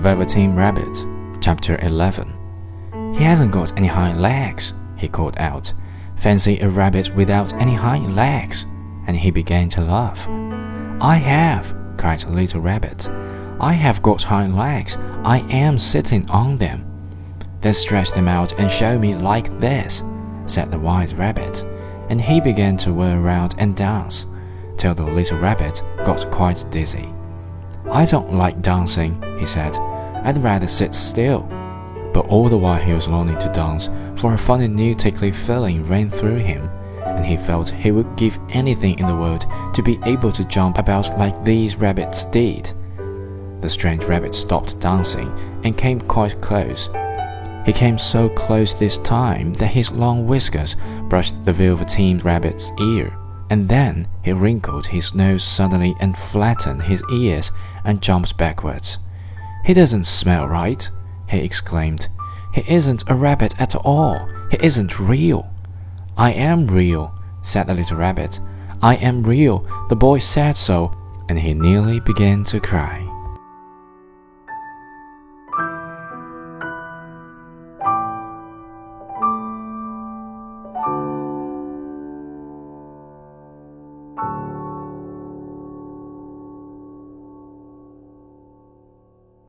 Velveteen Rabbit, Chapter 11. He hasn't got any hind legs, he called out. Fancy a rabbit without any hind legs! And he began to laugh. I have, cried the little rabbit. I have got hind legs. I am sitting on them. Then stretch them out and show me like this, said the wise rabbit. And he began to whirl round and dance, till the little rabbit got quite dizzy. I don't like dancing, he said. I'd rather sit still. But all the while he was longing to dance, for a funny new tickly feeling ran through him, and he felt he would give anything in the world to be able to jump about like these rabbits did. The strange rabbit stopped dancing and came quite close. He came so close this time that his long whiskers brushed the Velveteen Rabbit's ear, and then he wrinkled his nose suddenly and flattened his ears and jumped backwards. He doesn't smell right, he exclaimed. He isn't a rabbit at all. He isn't real. I am real, said the little rabbit. I am real. The boy said so, and he nearly began to cry. you